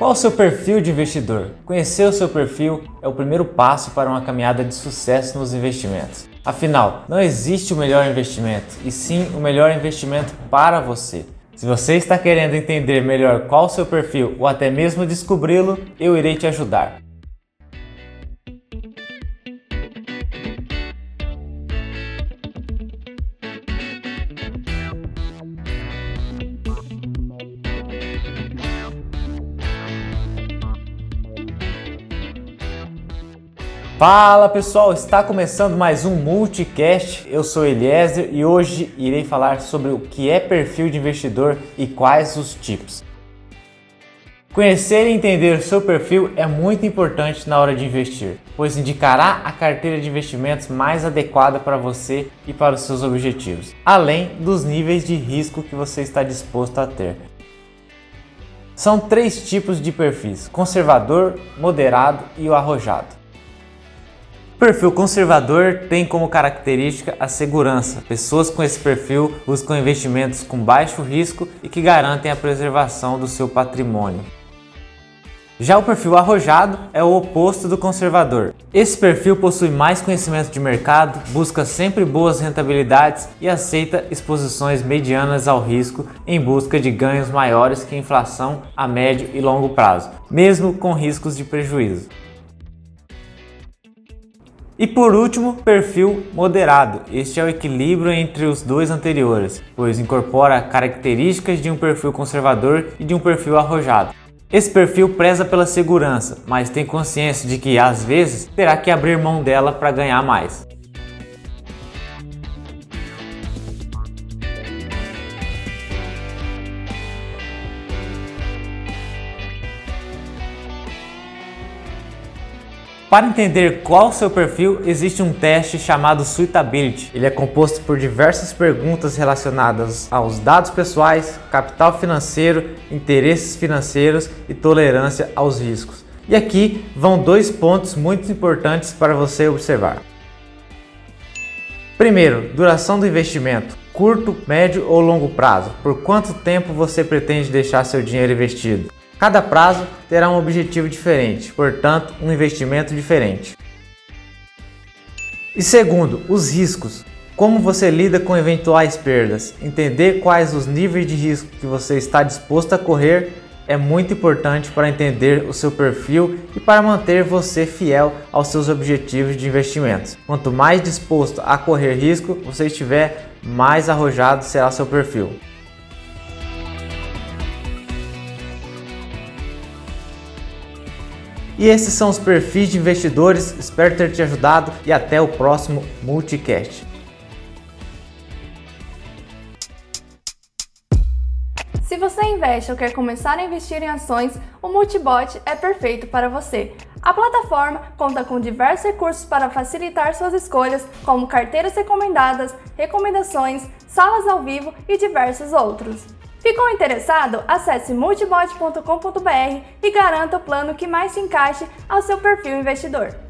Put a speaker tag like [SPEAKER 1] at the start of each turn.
[SPEAKER 1] Qual o seu perfil de investidor? Conhecer o seu perfil é o primeiro passo para uma caminhada de sucesso nos investimentos. Afinal, não existe o melhor investimento, e sim o melhor investimento para você. Se você está querendo entender melhor qual o seu perfil ou até mesmo descobri-lo, eu irei te ajudar. Fala pessoal, está começando mais um Multicast. Eu sou Eliezer e hoje irei falar sobre o que é perfil de investidor e quais os tipos. Conhecer e entender o seu perfil é muito importante na hora de investir, pois indicará a carteira de investimentos mais adequada para você e para os seus objetivos, além dos níveis de risco que você está disposto a ter. São três tipos de perfis: conservador, moderado e o arrojado. Perfil conservador tem como característica a segurança. Pessoas com esse perfil buscam investimentos com baixo risco e que garantem a preservação do seu patrimônio. Já o perfil arrojado é o oposto do conservador. Esse perfil possui mais conhecimento de mercado, busca sempre boas rentabilidades e aceita exposições medianas ao risco em busca de ganhos maiores que a inflação a médio e longo prazo, mesmo com riscos de prejuízo. E por último, perfil moderado. Este é o equilíbrio entre os dois anteriores, pois incorpora características de um perfil conservador e de um perfil arrojado. Esse perfil preza pela segurança, mas tem consciência de que às vezes terá que abrir mão dela para ganhar mais. Para entender qual o seu perfil, existe um teste chamado Suitability. Ele é composto por diversas perguntas relacionadas aos dados pessoais, capital financeiro, interesses financeiros e tolerância aos riscos. E aqui vão dois pontos muito importantes para você observar. Primeiro, duração do investimento. Curto, médio ou longo prazo? Por quanto tempo você pretende deixar seu dinheiro investido? Cada prazo terá um objetivo diferente, portanto, um investimento diferente. E segundo, os riscos. Como você lida com eventuais perdas? Entender quais os níveis de risco que você está disposto a correr é muito importante para entender o seu perfil e para manter você fiel aos seus objetivos de investimentos. Quanto mais disposto a correr risco você estiver, mais arrojado será seu perfil. E esses são os perfis de investidores. Espero ter te ajudado e até o próximo Multicast.
[SPEAKER 2] Se você investe ou quer começar a investir em ações, o Multibot é perfeito para você. A plataforma conta com diversos recursos para facilitar suas escolhas, como carteiras recomendadas, recomendações, salas ao vivo e diversos outros. Ficou interessado? Acesse multibot.com.br e garanta o plano que mais se encaixe ao seu perfil investidor.